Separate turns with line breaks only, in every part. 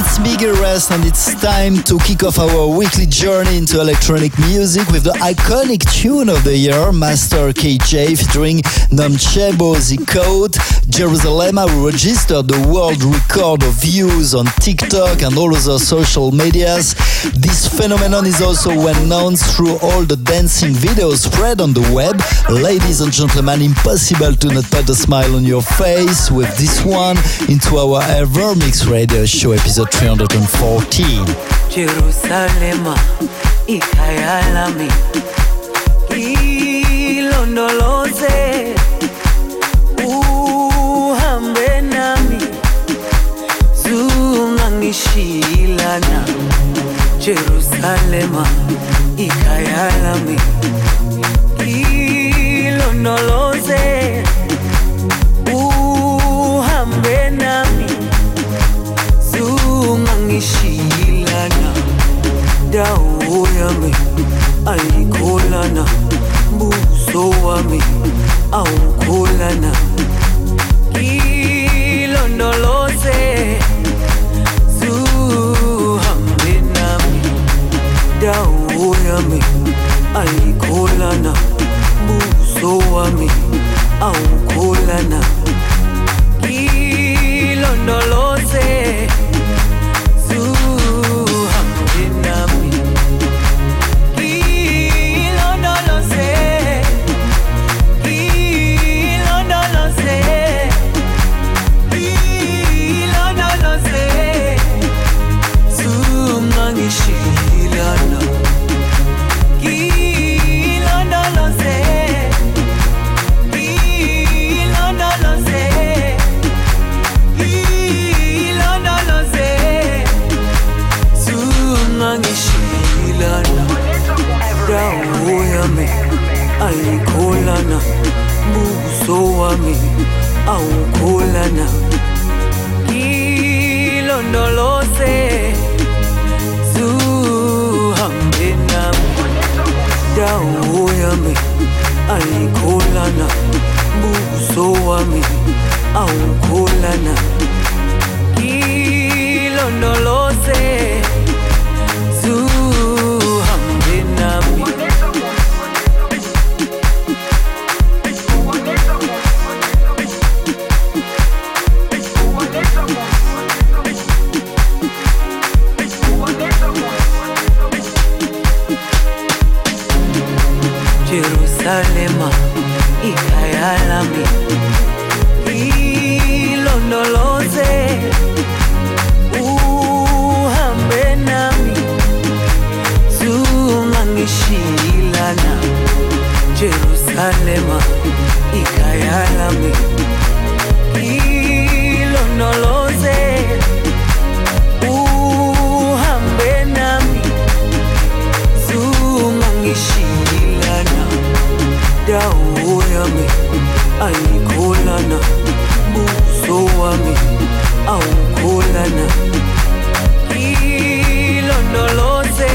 It's Miguel Rest and it's time to kick off our weekly journey into electronic music with the iconic tune of the year, Master KG featuring Nomcebo Zikode. Jerusalem registered the world record of views on TikTok and all other social medias. This phenomenon is also well known through all the dancing videos spread on the web. Ladies and gentlemen, impossible to not put a smile on your face with this one into our Ever Mix Radio Show episode 314.
Jerusalem, ikhaya lami ilondoloze uhambe nami Jerusalema ikhaya lami ilondoloze uhambe nami. Zungangishilana dawo yami ayikholana. Buso wami awukholana. Ilondoloze dawo yami ayikholana buso wami awukholana ilondoloze buso wami awukholana ilondoloze zuhambe nami dawo yami ayikholana buso wami awukholana ilondoloze alema, hija yalami. Hilo no lo sé, uhambe nami, zungangishilana, dawo yami, ayikholana, buso wami, awukholana.
Hilo no lo sé.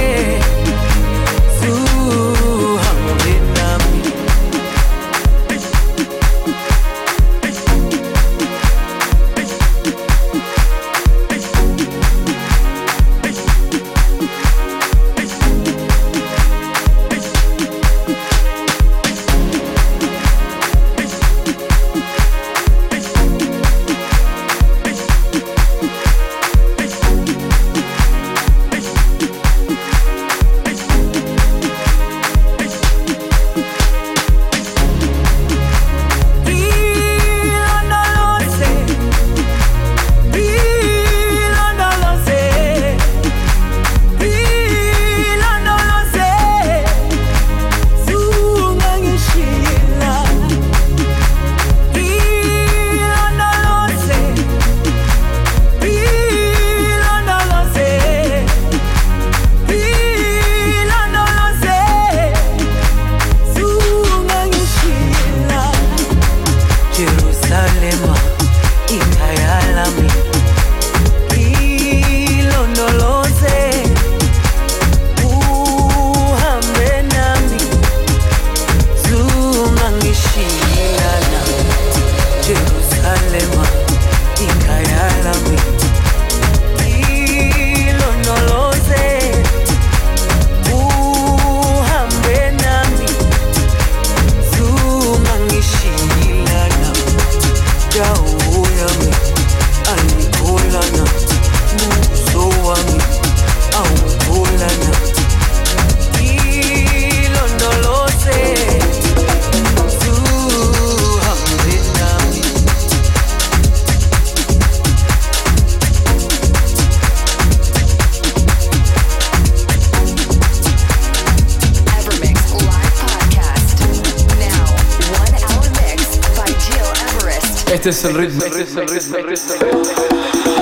Este es el ritmo. Este es el ritmo.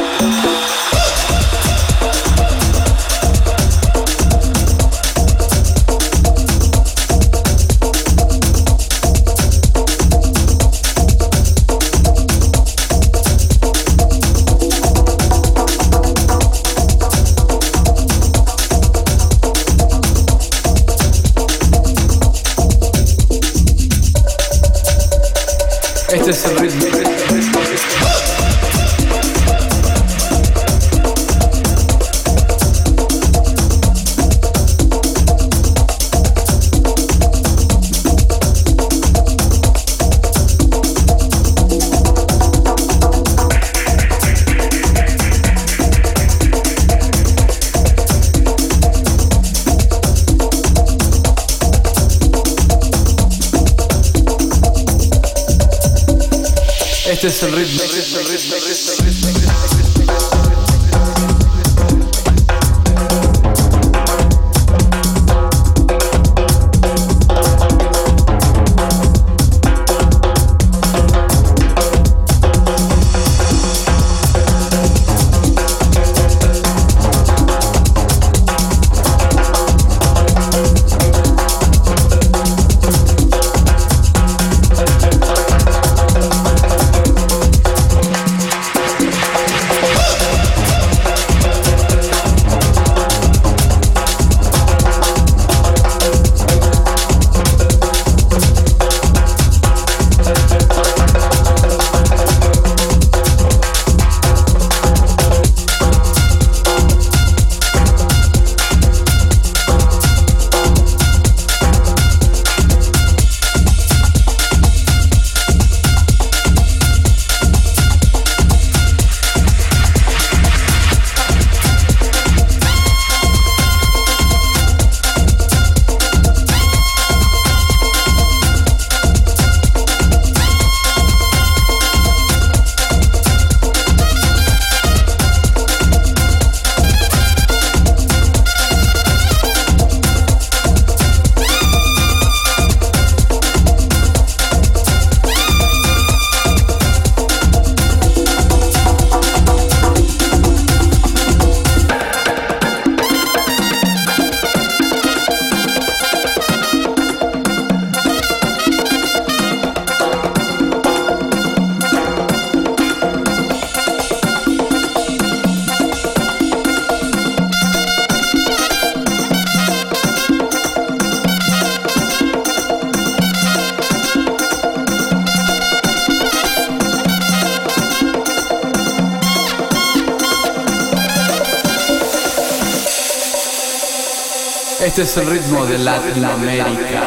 Es el ritmo de Latinoamérica.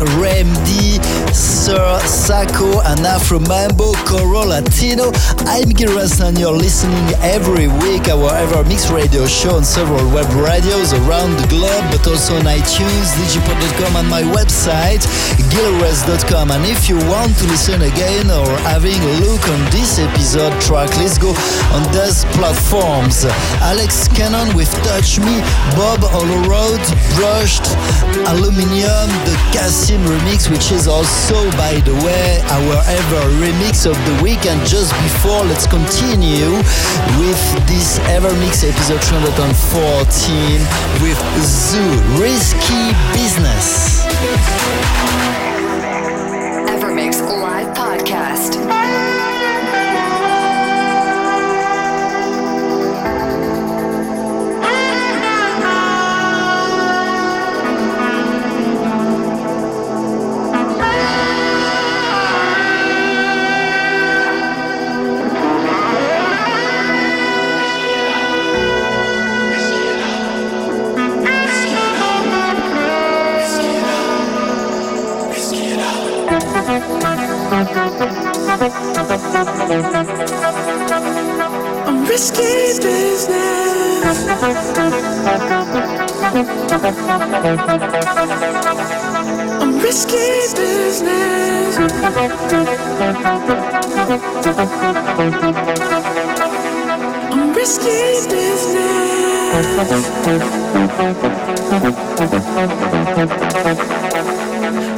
Rem And Afro Mambo, Coro Latino. I'm Gil and you're listening every week our Ever Mix radio show on several web radios around the globe, but also on iTunes, digipod.com, and my website, gilres.com. And if you want to listen again or having a look on this episode track, let's go on those platforms. Alex Cannon with Touch Me, Bob Road, Brushed, Aluminium, the Cassim remix, which is also, by the way, our ever remix of the week. And just before, let's continue with this ever mix episode 314 with Zoo Risky Business.
Risky business. I'm risky business. I'm risky business.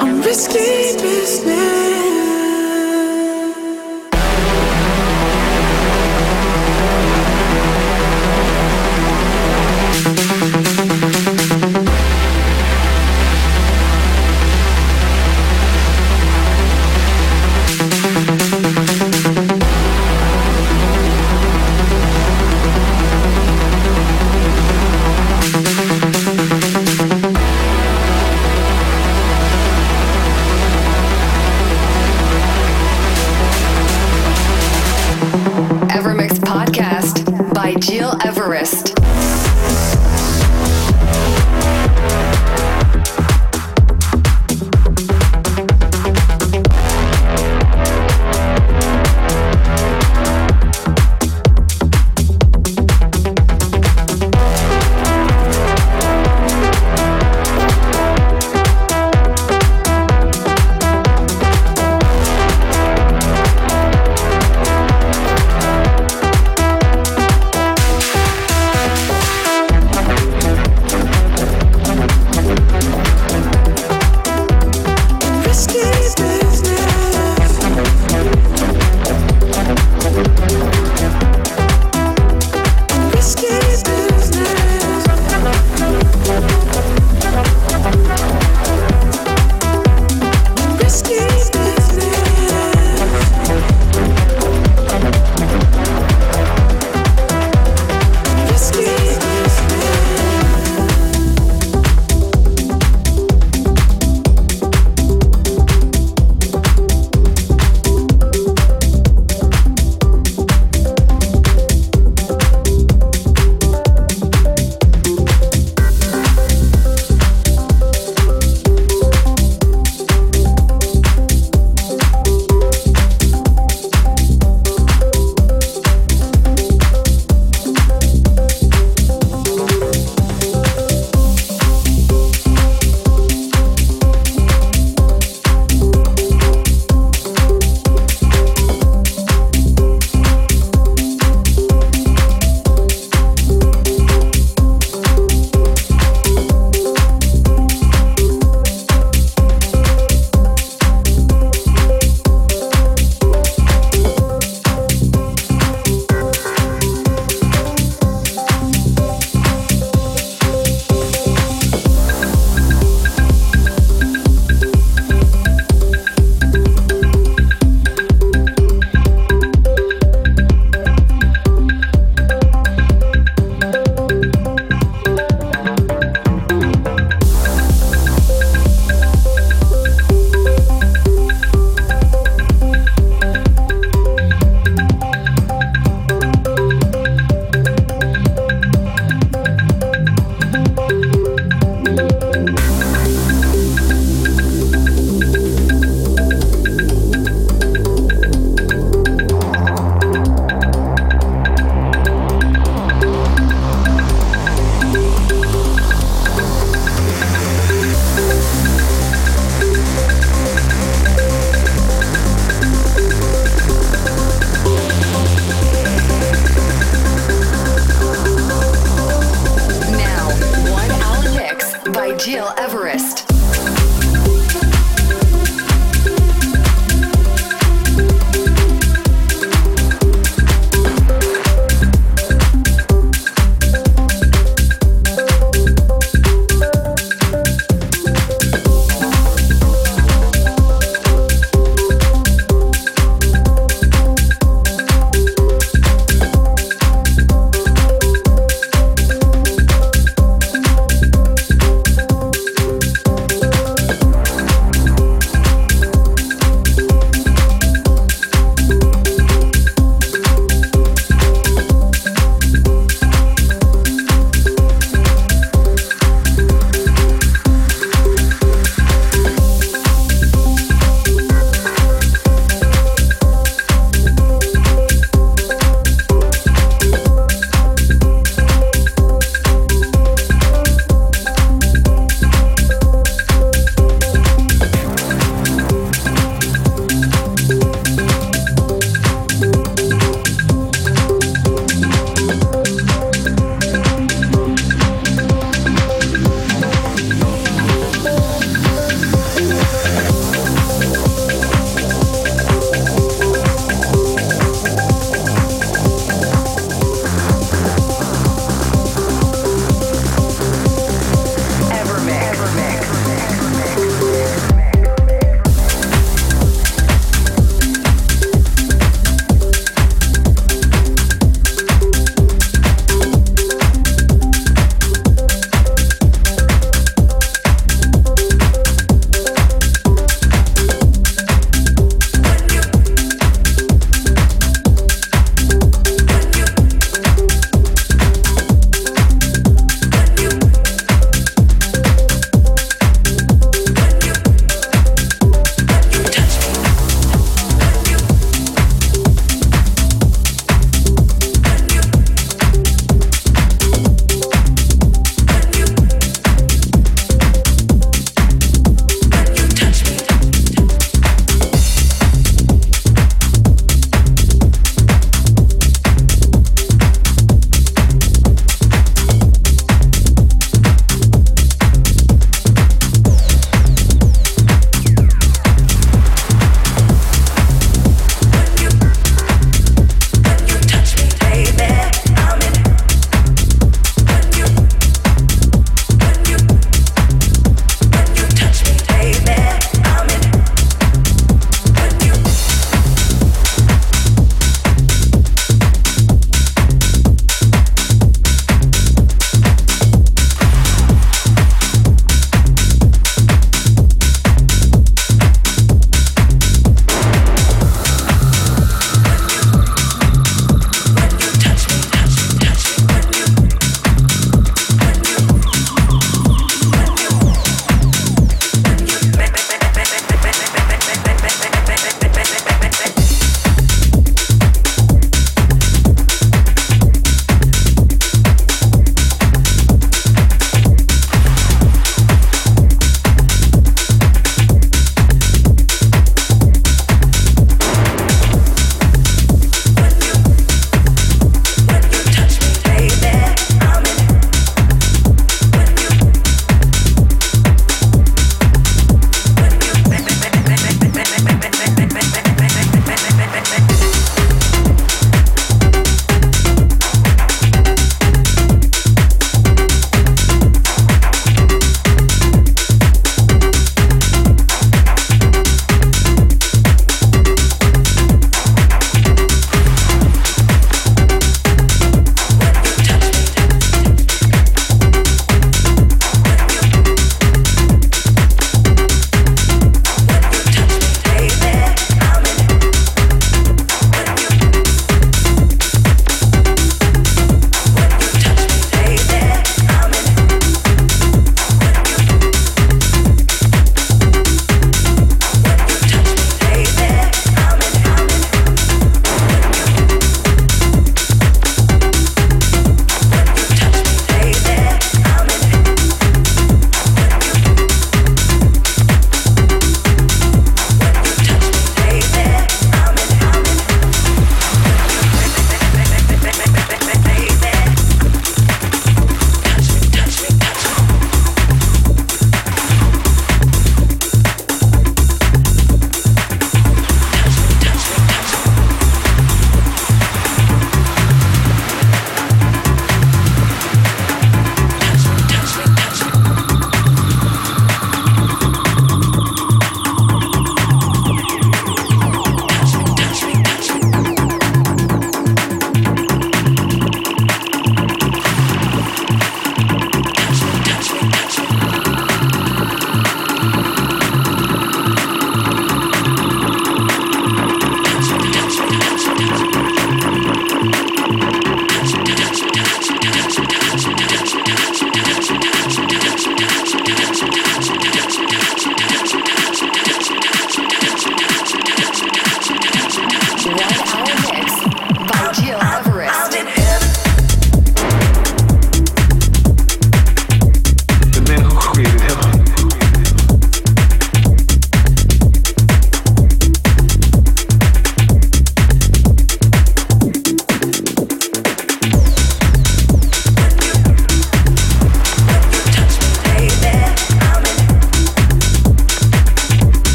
I'm risky business.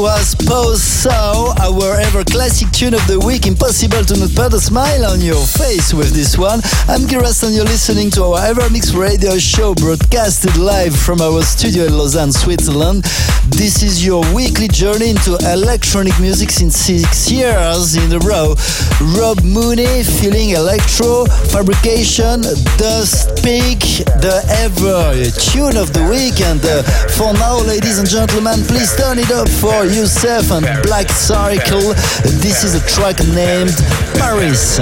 Was Pose So, our ever classic tune of the week. Impossible to not put a smile on your face with this one. I'm Giras and you're listening to our ever Evermix radio show broadcasted live from our studio in Lausanne, Switzerland. This is your weekly journey into electronic music since six years in a row. Rob Mooney, feeling electro, fabrication, Dust Peak, the ever tune of the week. And uh, for now, ladies and gentlemen, please turn it up for Yousef and Black Circle. This is a track named Paris.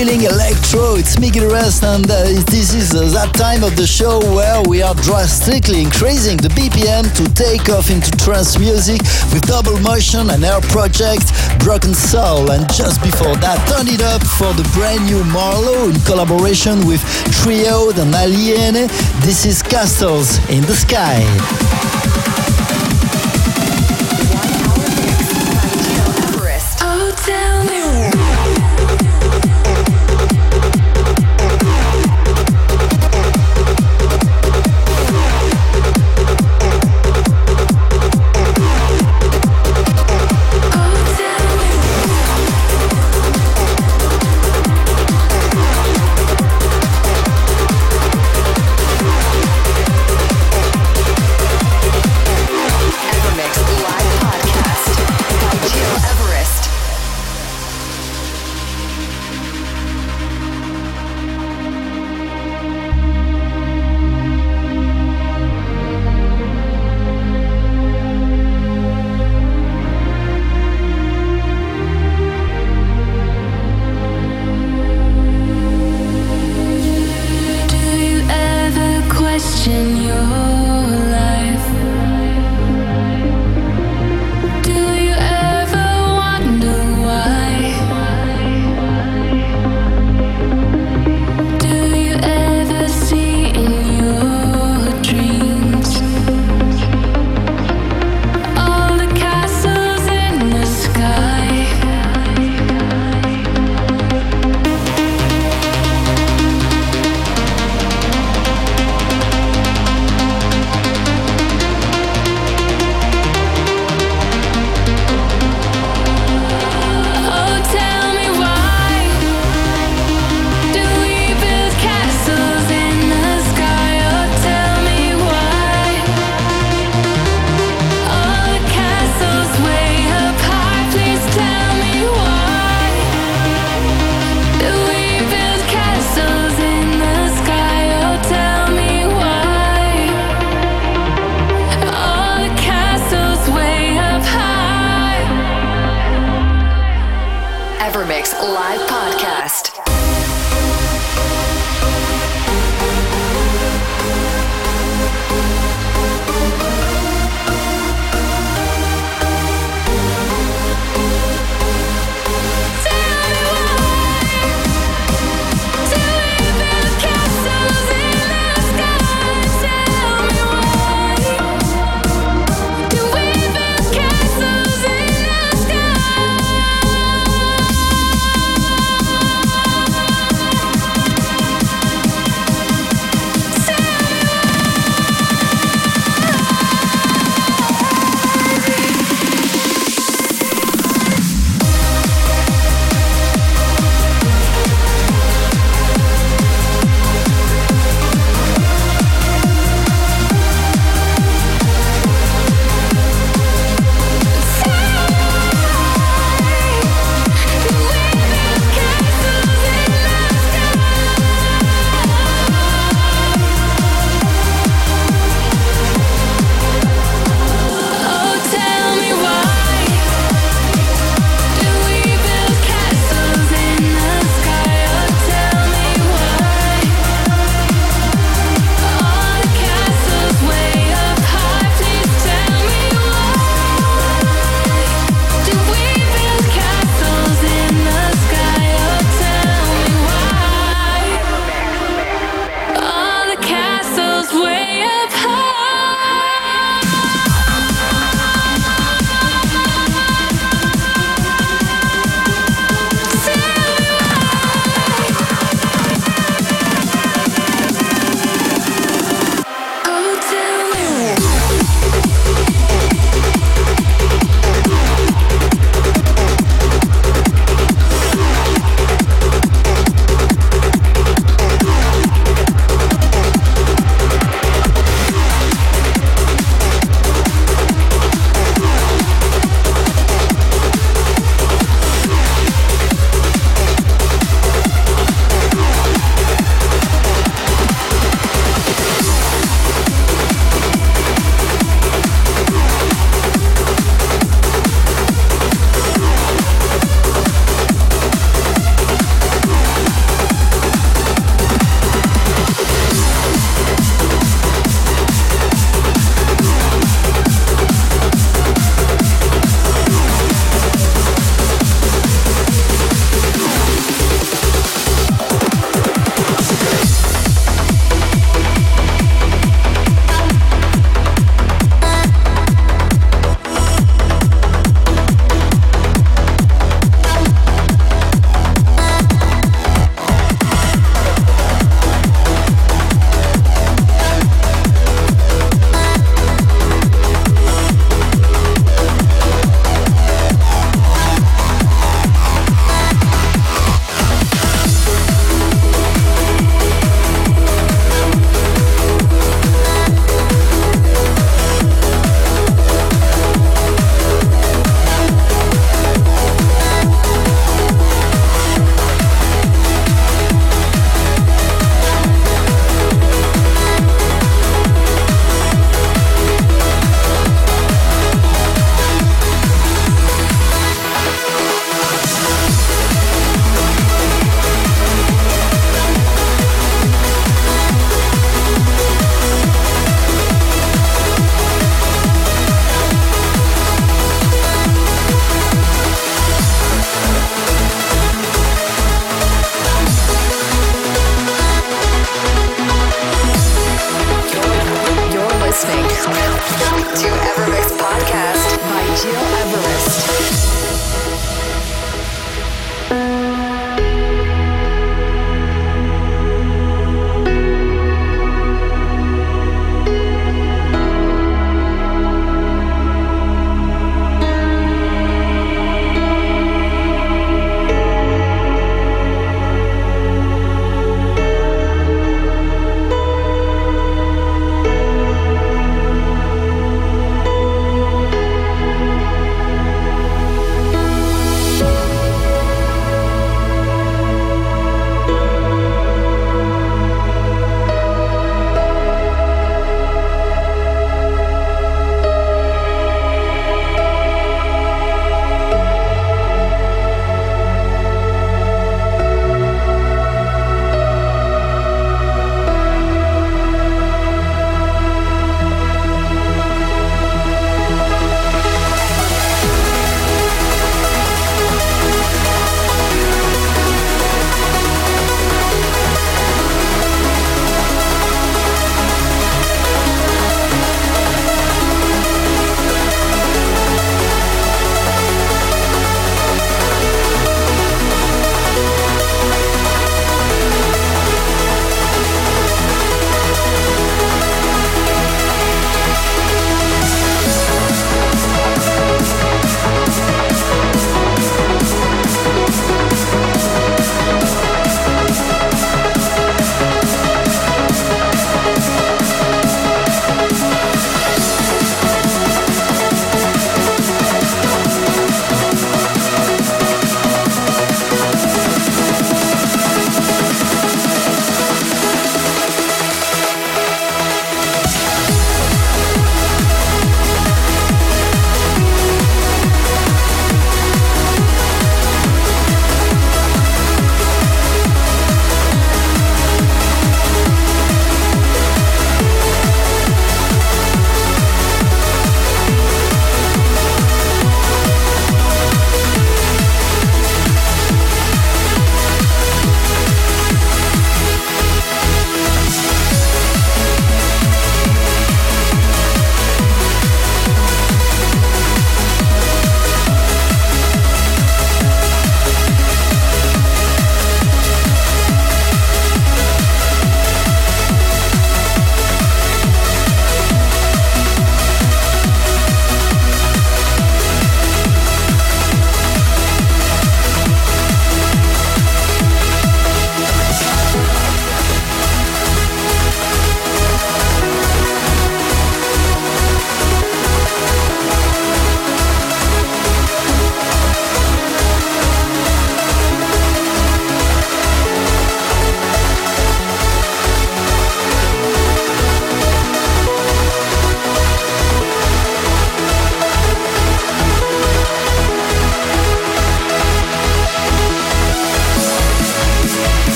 Feeling electro. It's Miguel Rest, and uh, this is uh, that time of the show where we are drastically increasing the BPM to take off into trance music with double motion and air project Broken Soul. And just before that, turn it up for the brand new MaRLo in collaboration with Trio and Aliene. This is Castles in the Sky.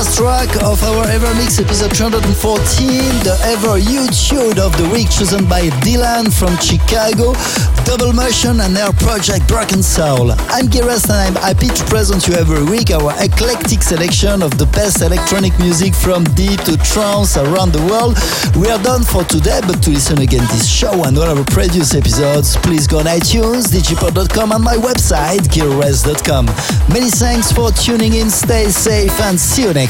Last track of our EverMix episode 214, the Ever You Tune of the Week chosen by Dylan from Chicago, Double Motion and their project Broken Soul. I'm Gil Everest and I'm happy to present you every week our eclectic selection of the best electronic music from deep to trance around the world. We are done for today, but to listen again this show and all our previous episodes, please go on iTunes, digipod.com and my website, gileverest.com. Many thanks for tuning in, stay safe and see you next